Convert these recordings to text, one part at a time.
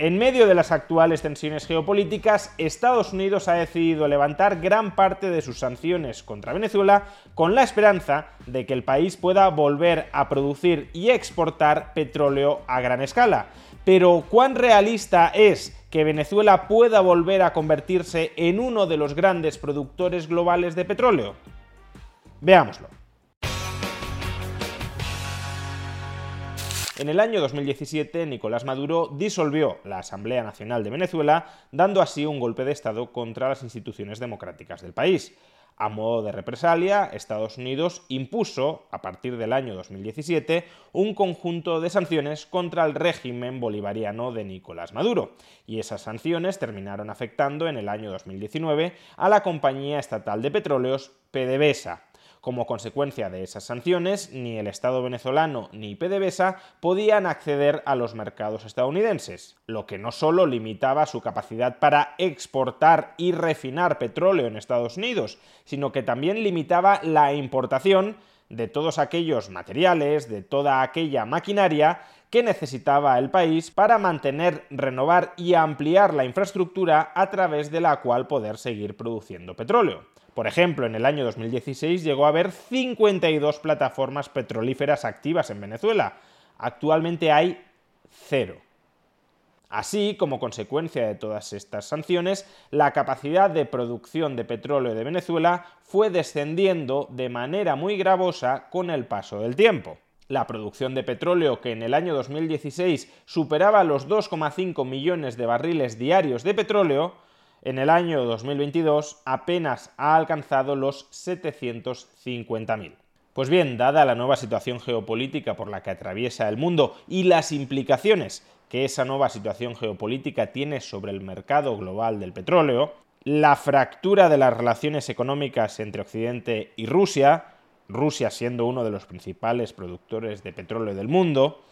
En medio de las actuales tensiones geopolíticas, Estados Unidos ha decidido levantar gran parte de sus sanciones contra Venezuela con la esperanza de que el país pueda volver a producir y exportar petróleo a gran escala. Pero ¿cuán realista es que Venezuela pueda volver a convertirse en uno de los grandes productores globales de petróleo? Veámoslo. En el año 2017, Nicolás Maduro disolvió la Asamblea Nacional de Venezuela, dando así un golpe de Estado contra las instituciones democráticas del país. A modo de represalia, Estados Unidos impuso, a partir del año 2017, un conjunto de sanciones contra el régimen bolivariano de Nicolás Maduro, y esas sanciones terminaron afectando en el año 2019 a la compañía estatal de petróleos PDVSA, como consecuencia de esas sanciones, ni el Estado venezolano ni PDVSA podían acceder a los mercados estadounidenses, lo que no solo limitaba su capacidad para exportar y refinar petróleo en Estados Unidos, sino que también limitaba la importación de todos aquellos materiales, de toda aquella maquinaria que necesitaba el país para mantener, renovar y ampliar la infraestructura a través de la cual poder seguir produciendo petróleo. Por ejemplo, en el año 2016 llegó a haber 52 plataformas petrolíferas activas en Venezuela. Actualmente hay cero. Así, como consecuencia de todas estas sanciones, la capacidad de producción de petróleo de Venezuela fue descendiendo de manera muy gravosa con el paso del tiempo. La producción de petróleo, que en el año 2016 superaba los 2,5 millones de barriles diarios de petróleo, en el año 2022 apenas ha alcanzado los 750.000. Pues bien, dada la nueva situación geopolítica por la que atraviesa el mundo y las implicaciones que esa nueva situación geopolítica tiene sobre el mercado global del petróleo, la fractura de las relaciones económicas entre Occidente y Rusia, Rusia siendo uno de los principales productores de petróleo del mundo,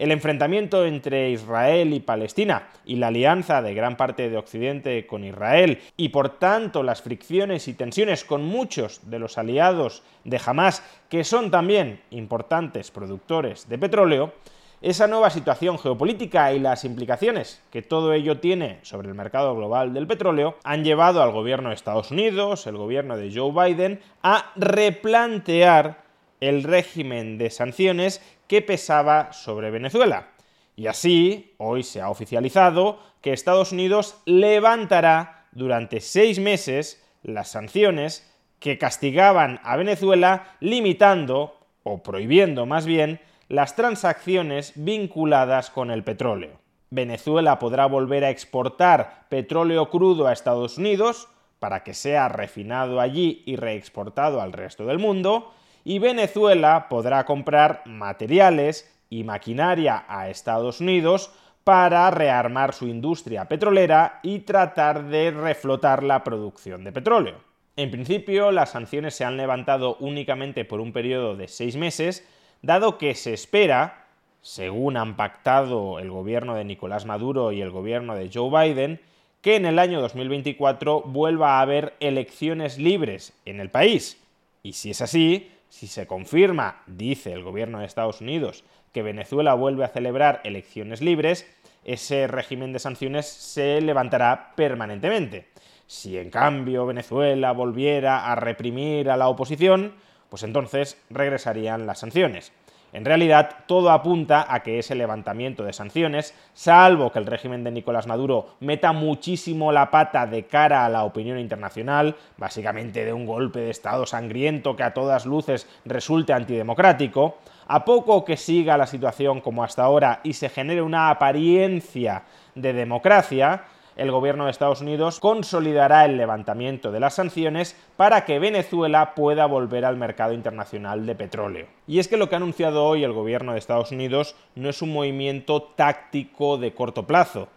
el enfrentamiento entre Israel y Palestina y la alianza de gran parte de Occidente con Israel. Y por tanto las fricciones y tensiones con muchos de los aliados de Hamas que son también importantes productores de petróleo, esa nueva situación geopolítica y las implicaciones que todo ello tiene sobre el mercado global del petróleo han llevado al gobierno de Estados Unidos, el gobierno de Joe Biden, a replantear el régimen de sanciones que pesaba sobre Venezuela. Y así, hoy se ha oficializado que Estados Unidos levantará durante seis meses las sanciones que castigaban a Venezuela limitando, o prohibiendo más bien, las transacciones vinculadas con el petróleo. Venezuela podrá volver a exportar petróleo crudo a Estados Unidos para que sea refinado allí y reexportado al resto del mundo, y Venezuela podrá comprar materiales y maquinaria a Estados Unidos para rearmar su industria petrolera y tratar de reflotar la producción de petróleo. En principio, las sanciones se han levantado únicamente por un periodo de seis meses, dado que se espera, según han pactado el gobierno de Nicolás Maduro y el gobierno de Joe Biden, que en el año 2024 vuelva a haber elecciones libres en el país. Y si es así, si se confirma, dice el gobierno de Estados Unidos, que Venezuela vuelve a celebrar elecciones libres, ese régimen de sanciones se levantará permanentemente. Si en cambio Venezuela volviera a reprimir a la oposición, pues entonces regresarían las sanciones. En realidad, todo apunta a que ese levantamiento de sanciones, salvo que el régimen de Nicolás Maduro meta muchísimo la pata de cara a la opinión internacional, básicamente de un golpe de Estado sangriento que a todas luces resulte antidemocrático, a poco que siga la situación como hasta ahora y se genere una apariencia de democracia, el gobierno de Estados Unidos consolidará el levantamiento de las sanciones para que Venezuela pueda volver al mercado internacional de petróleo. Y es que lo que ha anunciado hoy el gobierno de Estados Unidos no es un movimiento táctico de corto plazo,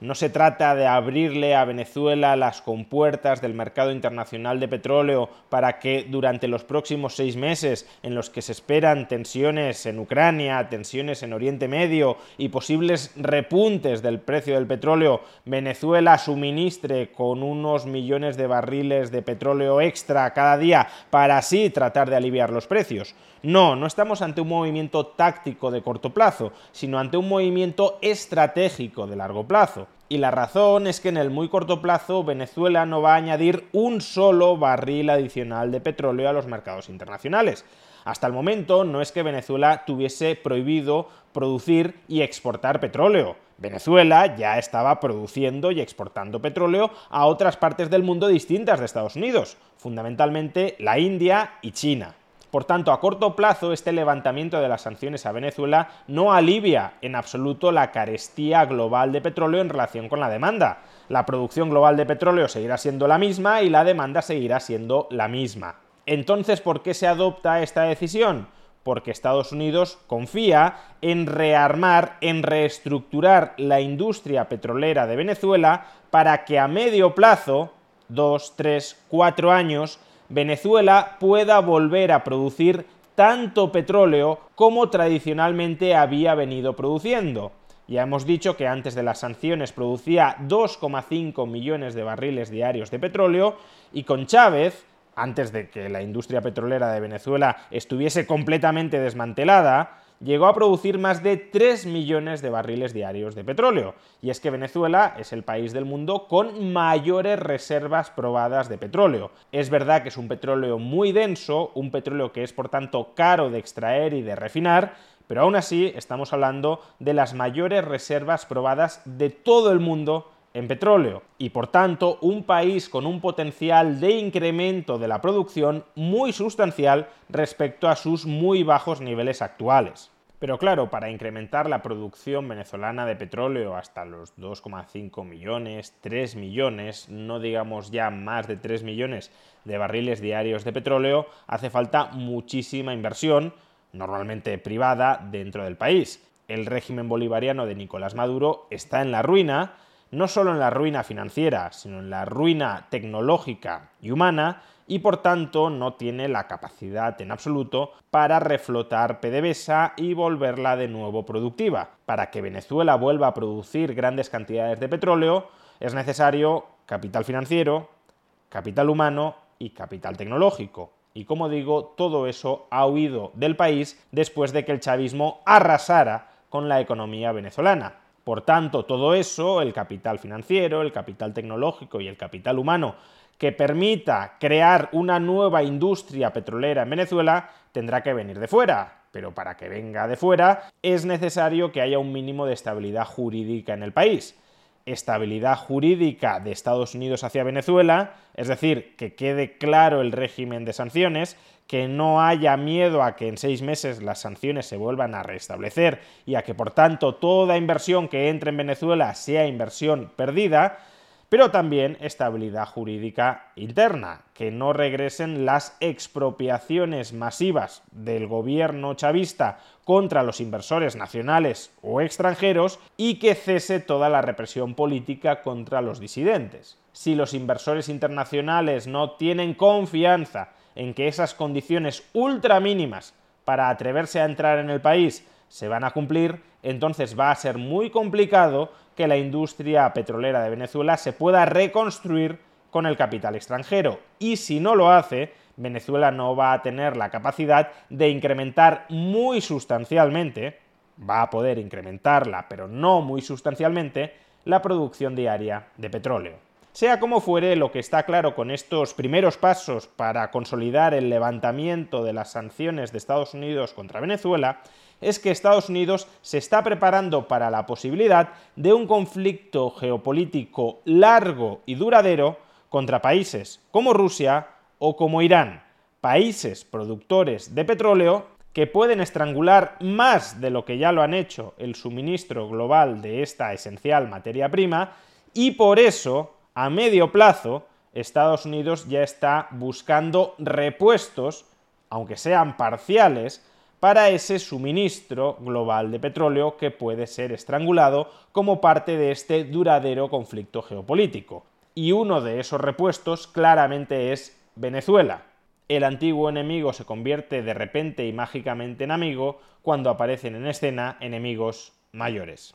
no se trata de abrirle a Venezuela las compuertas del mercado internacional de petróleo para que durante los próximos seis meses, en los que se esperan tensiones en Ucrania, tensiones en Oriente Medio y posibles repuntes del precio del petróleo, Venezuela suministre con unos millones de barriles de petróleo extra cada día para así tratar de aliviar los precios. No, no estamos ante un movimiento táctico de corto plazo, sino ante un movimiento estratégico de largo plazo. Y la razón es que en el muy corto plazo Venezuela no va a añadir un solo barril adicional de petróleo a los mercados internacionales. Hasta el momento no es que Venezuela tuviese prohibido producir y exportar petróleo. Venezuela ya estaba produciendo y exportando petróleo a otras partes del mundo distintas de Estados Unidos, fundamentalmente la India y China. Por tanto, a corto plazo, este levantamiento de las sanciones a Venezuela no alivia en absoluto la carestía global de petróleo en relación con la demanda. La producción global de petróleo seguirá siendo la misma y la demanda seguirá siendo la misma. Entonces, ¿por qué se adopta esta decisión? Porque Estados Unidos confía en rearmar, en reestructurar la industria petrolera de Venezuela para que a medio plazo, dos, tres, cuatro años, Venezuela pueda volver a producir tanto petróleo como tradicionalmente había venido produciendo. Ya hemos dicho que antes de las sanciones producía 2,5 millones de barriles diarios de petróleo y con Chávez, antes de que la industria petrolera de Venezuela estuviese completamente desmantelada, llegó a producir más de 3 millones de barriles diarios de petróleo. Y es que Venezuela es el país del mundo con mayores reservas probadas de petróleo. Es verdad que es un petróleo muy denso, un petróleo que es por tanto caro de extraer y de refinar, pero aún así estamos hablando de las mayores reservas probadas de todo el mundo en petróleo y por tanto un país con un potencial de incremento de la producción muy sustancial respecto a sus muy bajos niveles actuales. Pero claro, para incrementar la producción venezolana de petróleo hasta los 2,5 millones, 3 millones, no digamos ya más de 3 millones de barriles diarios de petróleo, hace falta muchísima inversión, normalmente privada, dentro del país. El régimen bolivariano de Nicolás Maduro está en la ruina, no solo en la ruina financiera, sino en la ruina tecnológica y humana, y por tanto no tiene la capacidad en absoluto para reflotar PDVSA y volverla de nuevo productiva. Para que Venezuela vuelva a producir grandes cantidades de petróleo es necesario capital financiero, capital humano y capital tecnológico. Y como digo, todo eso ha huido del país después de que el chavismo arrasara con la economía venezolana. Por tanto, todo eso, el capital financiero, el capital tecnológico y el capital humano, que permita crear una nueva industria petrolera en Venezuela, tendrá que venir de fuera. Pero para que venga de fuera es necesario que haya un mínimo de estabilidad jurídica en el país. Estabilidad jurídica de Estados Unidos hacia Venezuela, es decir, que quede claro el régimen de sanciones, que no haya miedo a que en seis meses las sanciones se vuelvan a restablecer y a que por tanto toda inversión que entre en Venezuela sea inversión perdida, pero también estabilidad jurídica interna, que no regresen las expropiaciones masivas del gobierno chavista contra los inversores nacionales o extranjeros y que cese toda la represión política contra los disidentes. Si los inversores internacionales no tienen confianza en que esas condiciones ultra mínimas para atreverse a entrar en el país se van a cumplir, entonces va a ser muy complicado que la industria petrolera de Venezuela se pueda reconstruir con el capital extranjero. Y si no lo hace, Venezuela no va a tener la capacidad de incrementar muy sustancialmente, va a poder incrementarla, pero no muy sustancialmente, la producción diaria de petróleo. Sea como fuere, lo que está claro con estos primeros pasos para consolidar el levantamiento de las sanciones de Estados Unidos contra Venezuela es que Estados Unidos se está preparando para la posibilidad de un conflicto geopolítico largo y duradero contra países como Rusia o como Irán, países productores de petróleo que pueden estrangular más de lo que ya lo han hecho el suministro global de esta esencial materia prima Y por eso, a medio plazo, Estados Unidos ya está buscando repuestos, aunque sean parciales, para ese suministro global de petróleo que puede ser estrangulado como parte de este duradero conflicto geopolítico. Y uno de esos repuestos claramente es Venezuela. El antiguo enemigo se convierte de repente y mágicamente en amigo cuando aparecen en escena enemigos mayores.